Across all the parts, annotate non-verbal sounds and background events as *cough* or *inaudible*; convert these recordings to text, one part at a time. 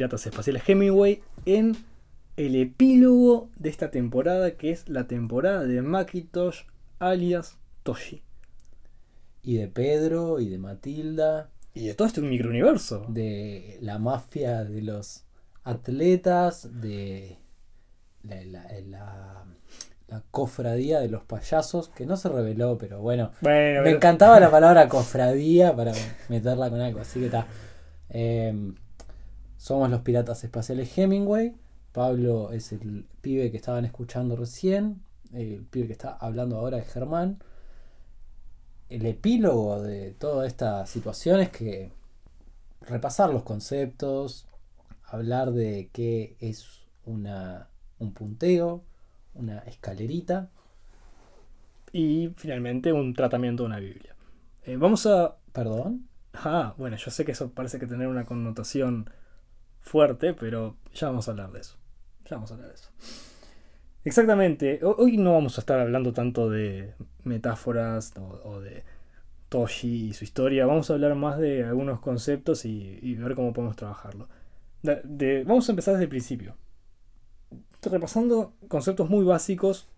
piratas espaciales Hemingway en el epílogo de esta temporada que es la temporada de Macintosh alias Toshi. Y de Pedro y de Matilda. Y de todo este microuniverso. De la mafia de los atletas, de la, la, cofradía de los payasos, que no se reveló, pero bueno. me encantaba la *laughs* palabra cofradía para meterla con algo, así que está. Em, somos los piratas espaciales Hemingway. Pablo es el pibe que estaban escuchando recién. El pibe que está hablando ahora es Germán. El epílogo de toda esta situación es que repasar los conceptos, hablar de qué es una, un punteo, una escalerita. Y finalmente un tratamiento de una Biblia. Eh, vamos a. ¿Perdón? Ah, bueno, yo sé que eso parece que tener una connotación fuerte, pero ya vamos a hablar de eso. Ya vamos a hablar de eso. Exactamente. Hoy no vamos a estar hablando tanto de metáforas o, de Toshi y su historia. Vamos a hablar más de algunos conceptos y, ver cómo podemos trabajarlo. vamos a empezar desde el principio. Repasando conceptos muy básicos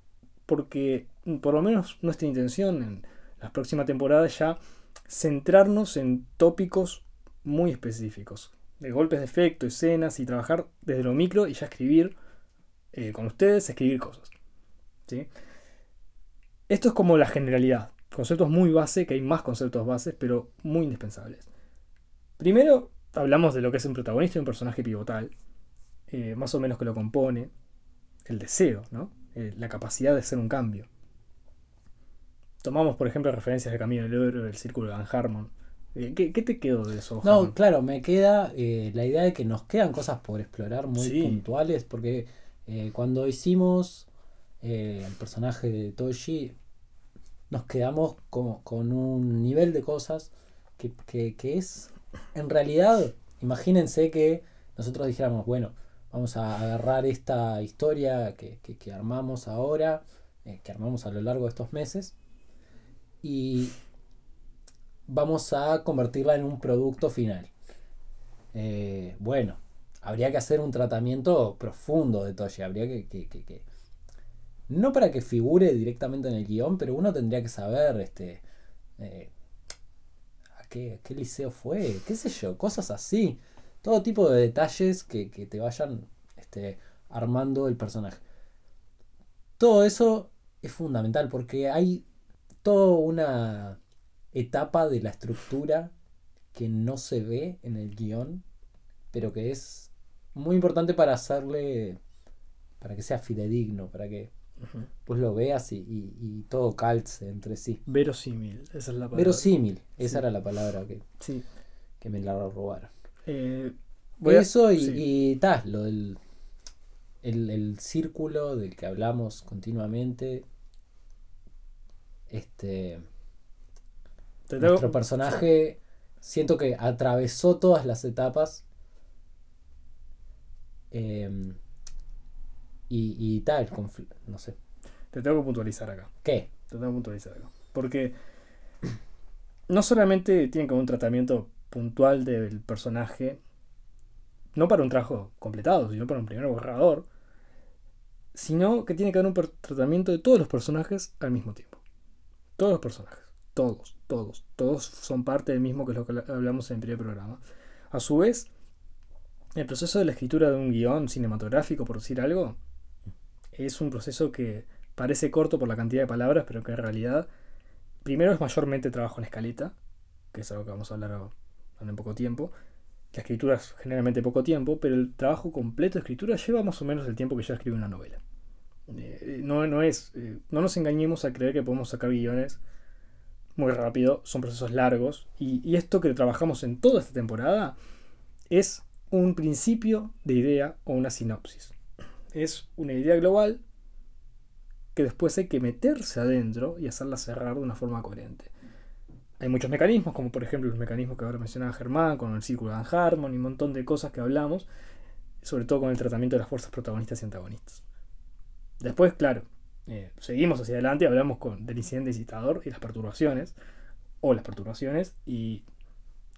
porque por lo menos nuestra intención en las próximas temporadas ya centrarnos en tópicos muy específicos, de golpes de efecto, escenas y trabajar desde lo micro y ya escribir eh, con ustedes, escribir cosas. ¿sí? Esto es como la generalidad, conceptos muy base, que hay más conceptos bases, pero muy indispensables. Primero hablamos de lo que es un protagonista y un personaje pivotal, eh, más o menos que lo compone, el deseo, ¿no? Eh, la capacidad de hacer un cambio. Tomamos, por ejemplo, referencias de Camino del Oro, del Círculo de Van Harmon. Eh, ¿Qué, te quedó de eso? No, claro, me queda eh, la idea de que nos quedan cosas por explorar muy puntuales, porque eh, cuando hicimos el personaje de Toshi, nos quedamos con, un nivel de cosas que, es, en realidad, imagínense que nosotros dijéramos, bueno, vamos a agarrar esta historia que, que armamos ahora, que armamos a lo largo de estos meses, y vamos a convertirla en un producto final. Eh, bueno, habría que hacer un tratamiento profundo de Toshi. Habría que, que, No para que figure directamente en el guion, pero uno tendría que saber este, eh, a, qué, liceo fue, qué sé yo, cosas así. Todo tipo de detalles que, te vayan este, armando el personaje. Todo eso es fundamental porque hay toda una etapa de la estructura que no se ve en el guion, pero que es muy importante para hacerle, para que sea fidedigno, para que pues lo veas y, todo calce entre sí. Verosímil, esa es la palabra. Verosímil, esa era la palabra que, sí. que me la robaron. Eh, Eso y, tal, lo del el, el, círculo del que hablamos continuamente, este. Nuestro personaje siento que atravesó todas las etapas. Em, y, tal, no sé. Te tengo que puntualizar acá. ¿Qué? Te tengo que puntualizar acá. Porque no solamente tiene que un tratamiento puntual del personaje, no para un trabajo completado, sino para un primer borrador, sino que tiene que haber un tratamiento de todos los personajes al mismo tiempo. Todos los personajes. Todos, todos. Todos son parte del mismo que es lo que hablamos en el primer programa. A su vez, el proceso de la escritura de un guion cinematográfico, por decir algo, es un proceso que parece corto por la cantidad de palabras, pero que en realidad, primero es mayormente trabajo en escaleta, que es algo que vamos a hablar en poco tiempo. La escritura es generalmente poco tiempo, pero el trabajo completo de escritura lleva más o menos el tiempo que ya escribe una novela. Eh, no, no, es, eh, no nos engañemos a creer que podemos sacar guiones muy rápido, son procesos largos. Y, esto que trabajamos en toda esta temporada es un principio de idea o una sinopsis. Es una idea global que después hay que meterse adentro y hacerla cerrar de una forma coherente. Hay muchos mecanismos, como por ejemplo los mecanismos que ahora mencionaba Germán, con el círculo de Harmon y un montón de cosas que hablamos, sobre todo con el tratamiento de las fuerzas protagonistas y antagonistas. Después, claro, eh, seguimos hacia adelante, hablamos con, del incidente incitador y las perturbaciones, o las perturbaciones, y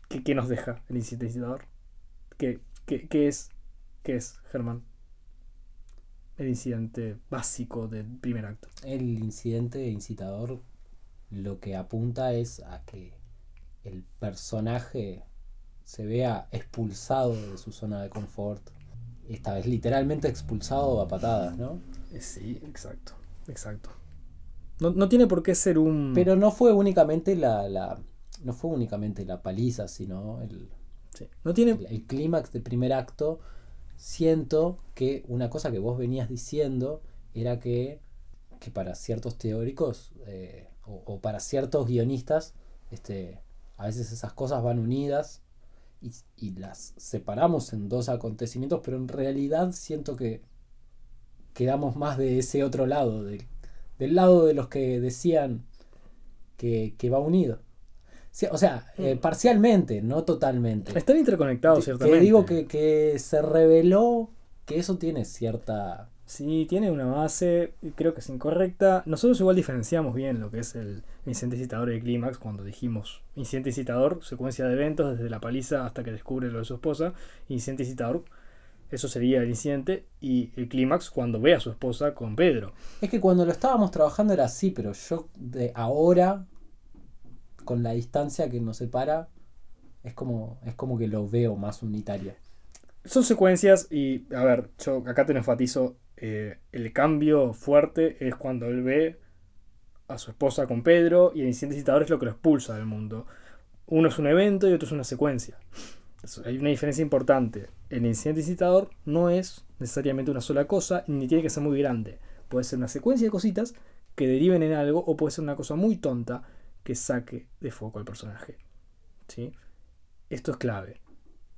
¿qué, nos deja el incidente incitador? ¿Qué, qué es, qué es, Germán? El incidente básico del primer acto. El incidente incitador lo que apunta es a que el personaje se vea expulsado de su zona de confort. Esta vez literalmente expulsado a patadas, ¿no? Eh, Sí, exacto, exacto. No, no tiene por qué ser un... Pero no fue únicamente la, la- no fue únicamente la paliza, sino el, Sí, No tiene... el, el clímax del primer acto. Siento que una cosa que vos venías diciendo era que, que para ciertos teóricos eh, o, o para ciertos guionistas, este, a veces esas cosas van unidas y, y las separamos en dos acontecimientos, pero en realidad siento que quedamos más de ese otro lado, del, del lado de los que decían que, que va unido. Sí, o sea, eh, parcialmente, no totalmente. Están interconectados, Te- ciertamente. Te digo que, que se reveló que eso tiene cierta... Sí, tiene una base, creo que es incorrecta. Nosotros igual diferenciamos bien lo que es el incidente incitador y el clímax cuando dijimos incidente incitador, secuencia de eventos desde la paliza hasta que descubre lo de su esposa. Incidente incitador, eso sería el incidente. Y el clímax cuando ve a su esposa con Pedro. Es que cuando lo estábamos trabajando era así, pero yo de ahora, con la distancia que nos separa, es como, es como que lo veo más unitario. Son secuencias y, a ver, yo acá te lo enfatizo, eh, el cambio fuerte es cuando él ve a su esposa con Pedro y el incidente incitador es lo que lo expulsa del mundo. Uno es un evento y otro es una secuencia. Hay una diferencia importante. El incidente incitador no es necesariamente una sola cosa ni tiene que ser muy grande. Puede ser una secuencia de cositas que deriven en algo o puede ser una cosa muy tonta que saque de foco al personaje. ¿Sí? Esto es clave.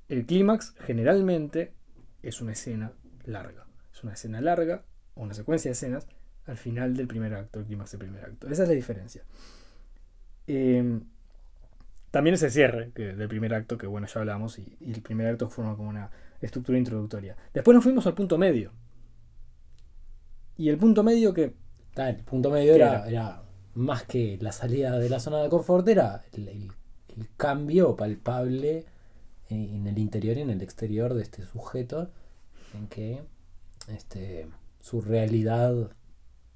El clímax generalmente es una escena larga. Es una escena larga o una secuencia de escenas al final del primer acto, el clímax del primer acto. Esa es la diferencia. Eh, también es el cierre que- del primer acto, que bueno, ya hablamos, y, y el primer acto forma como una estructura introductoria. Después nos fuimos al punto medio. Y el punto medio que Está, el punto medio ¿Qué era, era? era más que la salida de la zona de confort, era el, el- el cambio palpable en, en el interior y en el exterior de este sujeto, en que este, su realidad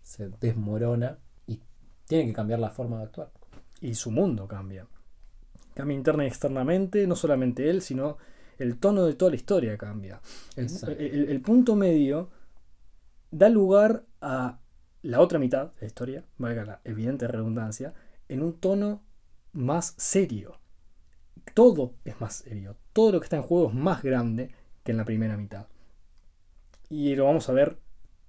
se desmorona y tiene que cambiar la forma de actuar. y su mundo cambia. Cambia interna y externamente, no solamente él, sino el tono de toda la historia cambia. El, Exacto. el- el punto medio da lugar a la otra mitad de la historia, valga la evidente redundancia, en un tono más serio. Todo es más serio. Todo lo que está en juego es más grande que en la primera mitad. Y lo vamos a ver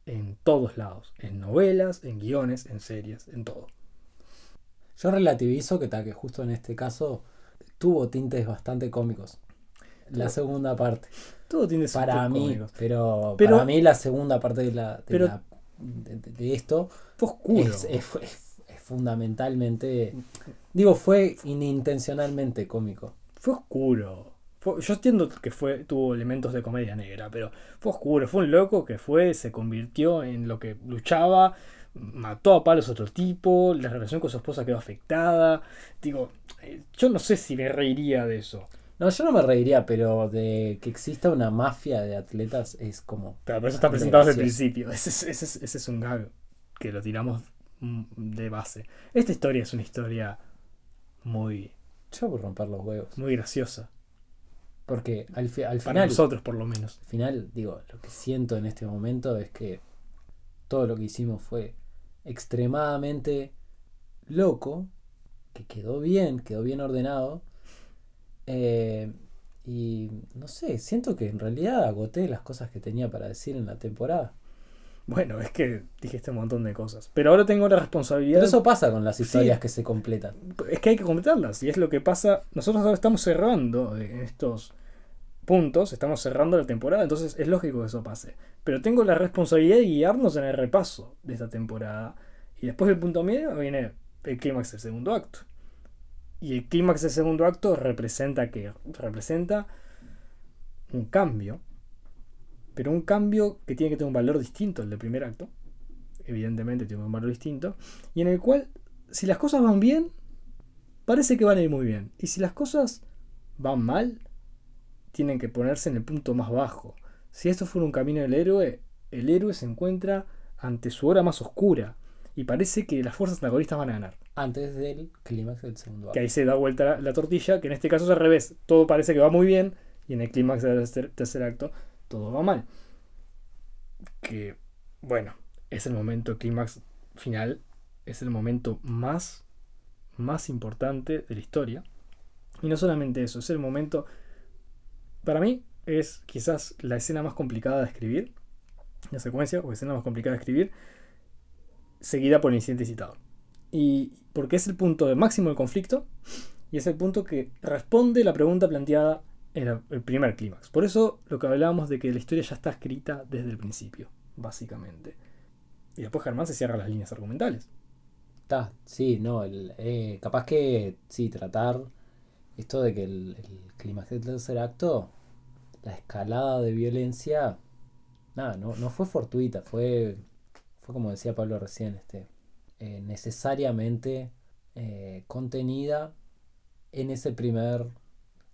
en todos lados. En novelas, en guiones, en series, en todo. Yo relativizo que, que justo en este caso tuvo tintes bastante cómicos. La segunda parte. Todo tiene Para mí, cómicos. pero, Pero- para mí la segunda parte de, la, de, Pero- la- de- de esto Fue oscuro. es, es- es- es fundamentalmente, digo, fue inintencionalmente cómico. Fue oscuro. Fue- yo entiendo que fue, tuvo elementos de comedia negra, pero fue oscuro. Fue un loco que fue, se convirtió en lo que luchaba, mató a palos a otro tipo, la relación con su esposa quedó afectada. Digo, eh, yo no sé si me reiría de eso. No, yo no me reiría, pero de que exista una mafia de atletas es como... Pero eso está presentado desde el principio. Ese es, ese es- ese es un gag que lo tiramos mm, de base. Esta historia es una historia muy, Yo por romper los huevos. muy graciosa. Porque al, fi- al Para final... nosotros, por lo menos. Al final, digo, lo que siento en este momento es que todo lo que hicimos fue extremadamente loco, que quedó bien, quedó bien ordenado. eh, y no sé, siento que en realidad agoté las cosas que tenía para decir en la temporada. Bueno, es que dijiste un montón de cosas. Pero ahora tengo la responsabilidad. Pero eso pasa con las Sí. historias que se completan. Es que hay que completarlas. Y es lo que pasa. Nosotros ahora estamos cerrando en estos puntos. Estamos cerrando la temporada. Entonces es lógico que eso pase. Pero tengo la responsabilidad de guiarnos en el repaso de esta temporada. Y después del punto medio viene el clímax del segundo acto. Y el clímax del segundo acto representa que representa un cambio. Pero un cambio que tiene que tener un valor distinto al del primer acto. Evidentemente tiene un valor distinto. Y en el cual, si las cosas van bien, parece que van a ir muy bien. Y si las cosas van mal, tienen que ponerse en el punto más bajo. Si esto fuera un camino del héroe, el héroe se encuentra ante su hora más oscura y parece que las fuerzas antagonistas van a ganar. Antes del clímax del segundo acto. Que ahí se da vuelta la, tortilla, que en este caso es al revés. Todo parece que va muy bien y en el clímax del tercer, acto todo va mal. Que, bueno, es el momento, clímax final, es el momento más, más importante de la historia. Y no solamente eso, es el momento, para mí, es quizás la escena más complicada de escribir, la secuencia o escena más complicada de escribir, seguida por el incidente citado. Y porque es el punto de máximo del conflicto y es el punto que responde la pregunta planteada en el primer clímax. Por eso lo que hablábamos de que la historia ya está escrita desde el principio, básicamente. Y después Germán se cierra las líneas argumentales. Está, sí, no, el, eh, capaz que sí, tratar esto de que el, el clímax del tercer acto, la escalada de violencia, nada, no, no fue fortuita, fue fue como decía Pablo recién, este, eh, necesariamente eh, contenida en ese primer...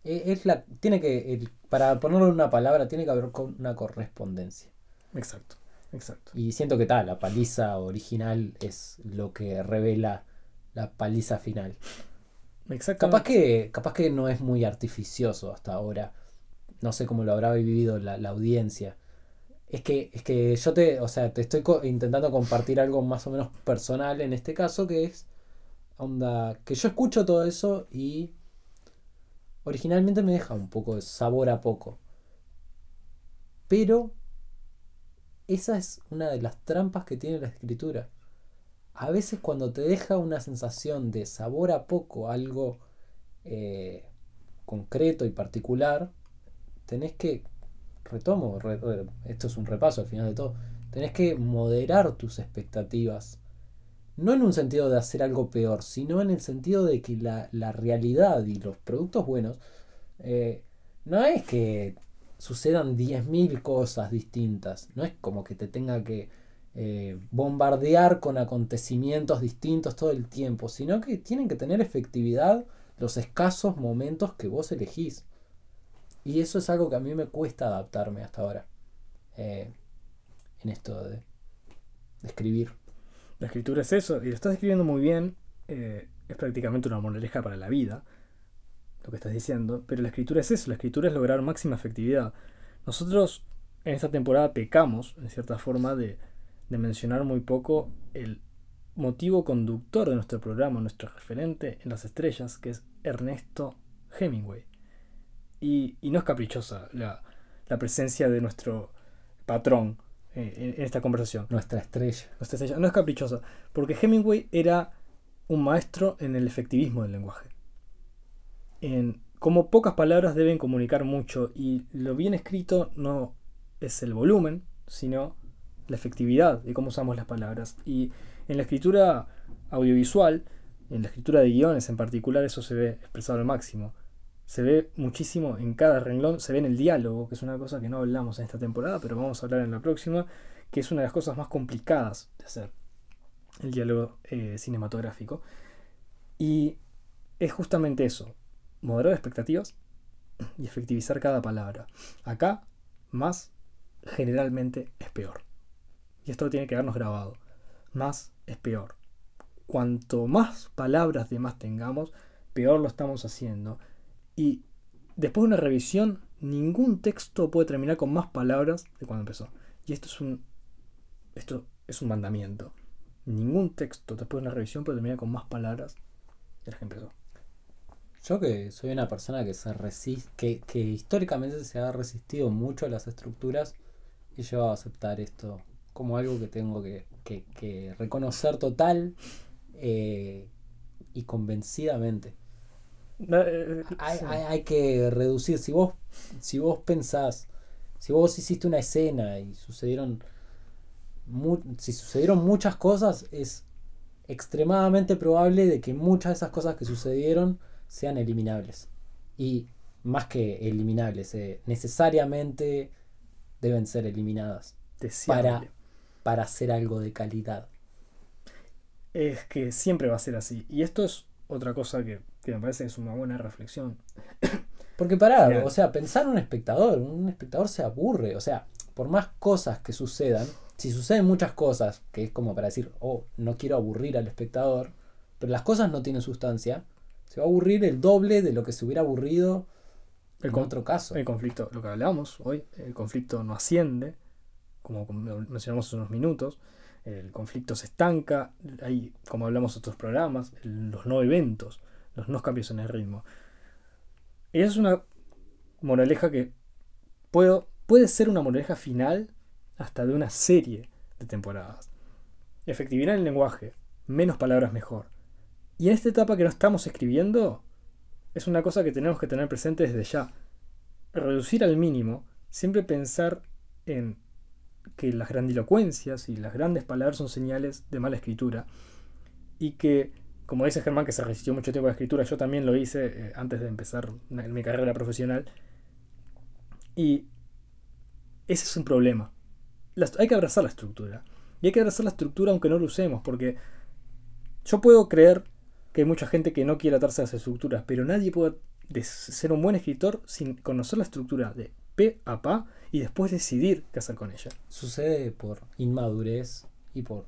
E, es la, tiene que, para ponerlo en una palabra, tiene que haber una correspondencia. Exacto, exacto. Y siento que tal, la paliza original es lo que revela la paliza final. Capaz que, capaz que no es muy artificioso hasta ahora. No sé cómo lo habrá vivido la, la audiencia. Es que, es que yo te, o sea, te estoy intentando compartir algo más o menos personal en este caso, que es onda, que yo escucho todo eso y originalmente me deja un poco de sabor a poco. Pero esa es una de las trampas que tiene la escritura. A veces cuando te deja una sensación de sabor a poco, algo eh, concreto y particular, tenés que retomo, esto es un repaso al final de todo, tenés que moderar tus expectativas. No en un sentido de hacer algo peor, sino en el sentido de que la, realidad y los productos buenos eh, no es que sucedan 10.000 cosas distintas, no es como que te tenga que eh, bombardear con acontecimientos distintos todo el tiempo, sino que tienen que tener efectividad los escasos momentos que vos elegís. Y eso es algo que a mí me cuesta adaptarme hasta ahora. Eh, en esto de, escribir. La escritura es eso, y lo estás escribiendo muy bien. Eh, es prácticamente una moraleja para la vida, lo que estás diciendo. Pero la escritura es eso, la escritura es lograr máxima efectividad. Nosotros en esta temporada pecamos, en cierta forma, de, de mencionar muy poco el motivo conductor de nuestro programa, nuestro referente en las estrellas, que es Ernesto Hemingway. Y, no es caprichosa la, presencia de nuestro patrón eh, en, esta conversación. Nuestra estrella. Nuestra estrella. No es caprichosa, porque Hemingway era un maestro en el efectivismo del lenguaje. En cómo pocas palabras deben comunicar mucho y lo bien escrito no es el volumen, sino la efectividad de cómo usamos las palabras. Y en la escritura audiovisual, en la escritura de guiones en particular, eso se ve expresado al máximo se ve muchísimo en cada renglón, se ve en el diálogo, que es una cosa que no hablamos en esta temporada, pero vamos a hablar en la próxima, que es una de las cosas más complicadas de hacer, el diálogo eh, cinematográfico. Y es justamente eso, moderar expectativas y efectivizar cada palabra. Acá, más generalmente es peor. Y esto tiene que habernos grabado. Más es peor. Cuanto más palabras de más tengamos, peor lo estamos haciendo y después de una revisión, ningún texto puede terminar con más palabras de cuando empezó. Y esto es un, esto es un mandamiento. Ningún texto después de una revisión puede terminar con más palabras de las que empezó. Yo que soy una persona que se resiste, que, que históricamente se ha resistido mucho a las estructuras, y llevado a aceptar esto como algo que tengo que, que, reconocer total eh, y convencidamente. Eh, hay, que reducir. Si vos, si vos pensás, si vos hiciste una escena y sucedieron, si sucedieron muchas cosas, es extremadamente probable de que muchas de esas cosas que sucedieron sean eliminables. Y más que eliminables, eh, necesariamente deben ser eliminadas para, para hacer algo de calidad. Es que siempre va a ser así. Y esto es otra cosa que, me parece que es una buena reflexión. *coughs* Porque pará, o sea, pensar un espectador, un espectador se aburre, o sea, por más cosas que sucedan, si suceden muchas cosas, que es como para decir, oh, no quiero aburrir al espectador, pero las cosas no tienen sustancia, se va a aburrir el doble de lo que se hubiera aburrido en otro caso. El conflicto, lo que hablábamos hoy, el conflicto no asciende, como mencionamos hace unos minutos, el conflicto se estanca, hay, como hablamos en otros programas, los no eventos, los no cambios en el ritmo. Y es una moraleja que puedo, puede ser una moraleja final hasta de una serie de temporadas. Efectividad en el lenguaje, menos palabras mejor. Y en esta etapa que no estamos escribiendo, es una cosa que tenemos que tener presente desde ya. Reducir al mínimo, siempre pensar en que las grandilocuencias y las grandes palabras son señales de mala escritura. Y que, como dice Germán, que se resistió mucho tiempo a la escritura, yo también lo hice eh, antes de empezar mi carrera profesional. Y ese es un problema. hay que abrazar la estructura. Y hay que abrazar la estructura aunque no lo usemos, porque yo puedo creer que hay mucha gente que no quiere atarse a las estructuras, pero nadie puede ser un buen escritor sin conocer la estructura de P a P y después decidir qué hacer con ella. Sucede por inmadurez y por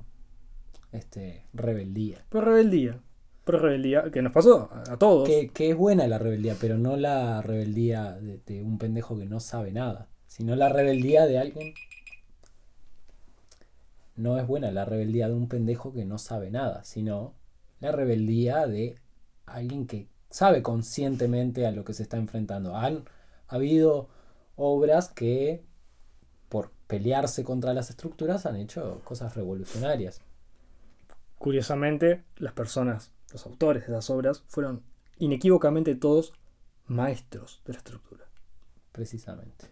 este rebeldía. Por rebeldía. Por rebeldía, que nos pasó a, todos. Que, es buena la rebeldía, pero no la rebeldía de, un pendejo que no sabe nada, sino la rebeldía de alguien no es buena la rebeldía de un pendejo que no sabe nada, sino la rebeldía de alguien que sabe conscientemente a lo que se está enfrentando. Han habido obras que por pelearse contra las estructuras han hecho cosas revolucionarias. Curiosamente, las personas, los autores de esas obras, fueron inequívocamente todos maestros de la estructura. Precisamente.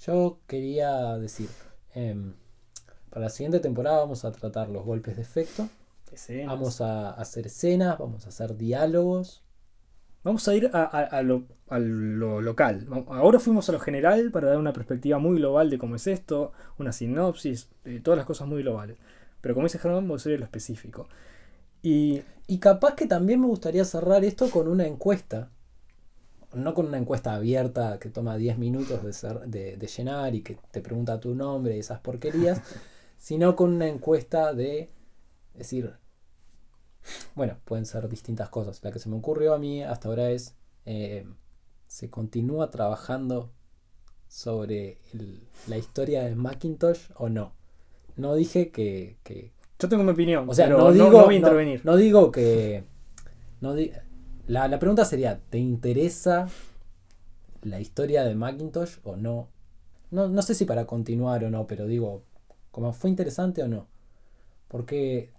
Yo quería decir, em, para la siguiente temporada vamos a tratar los golpes de efecto Vamos a hacer escenas, vamos a hacer diálogos. Vamos a ir a, lo, local. Ahora fuimos a lo general para dar una perspectiva muy global de cómo es esto, una sinopsis, de todas las cosas muy globales. Pero como dice Germán, vamos a ir a lo específico. Y, y capaz que también me gustaría cerrar esto con una encuesta. No con una encuesta abierta que toma 10 minutos de, de llenar y que te pregunta tu nombre y esas porquerías, *laughs* sino con una encuesta de es decir, bueno, pueden ser distintas cosas. La que se me ocurrió a mí hasta ahora es, eh, ¿se continúa trabajando sobre la historia de Macintosh o no? No dije que... Yo tengo mi opinión, o sea, no, digo, no, voy a intervenir. No, digo que... No la, la pregunta sería, ¿te interesa la historia de Macintosh o no? no? No sé si para continuar o no, pero digo, como fue interesante o no. Porque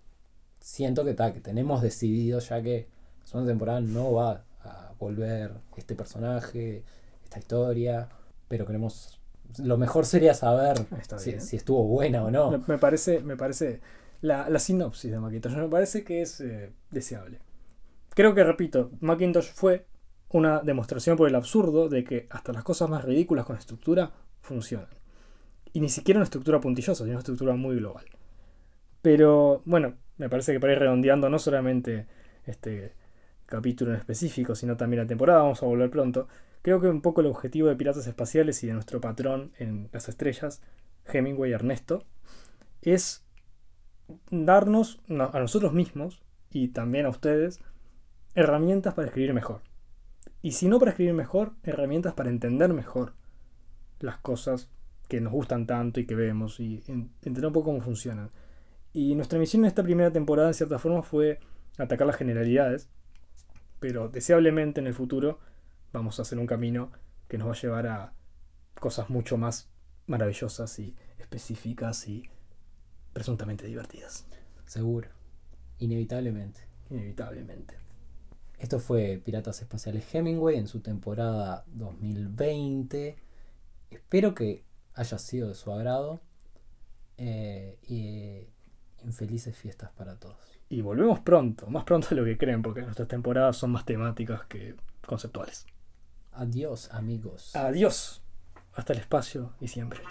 siento que, que tenemos decidido ya que la segunda temporada no va a volver este personaje, esta historia, pero queremos... Lo mejor sería saber si, estuvo buena o no. Me, parece, me parece la, la, sinopsis de Macintosh, me parece que es eh, deseable. Creo que, repito, Macintosh fue una demostración por el absurdo de que hasta las cosas más ridículas con estructura funcionan. Y ni siquiera una estructura puntillosa, sino una estructura muy global. Pero bueno, me parece que para ir redondeando no solamente este capítulo en específico, sino también la temporada, vamos a volver pronto. Creo que un poco el objetivo de Piratas Espaciales y de nuestro patrón en las estrellas, Hemingway Ernesto, es darnos a nosotros mismos y también a ustedes herramientas para escribir mejor. Y si no para escribir mejor, herramientas para entender mejor las cosas que nos gustan tanto y que vemos y entender un poco cómo funcionan. Y nuestra misión en esta primera temporada, en cierta forma, fue atacar las generalidades. Pero deseablemente en el futuro vamos a hacer un camino que nos va a llevar a cosas mucho más maravillosas y específicas y presuntamente divertidas. Seguro. Inevitablemente. Inevitablemente. Esto fue Piratas Espaciales Hemingway en su temporada 2020. Espero que haya sido de su agrado. Eh, y Infelices fiestas para todos. Y volvemos pronto, más pronto de lo que creen, porque nuestras temporadas son más temáticas que conceptuales. Adiós, amigos. Adiós. Hasta el espacio y siempre.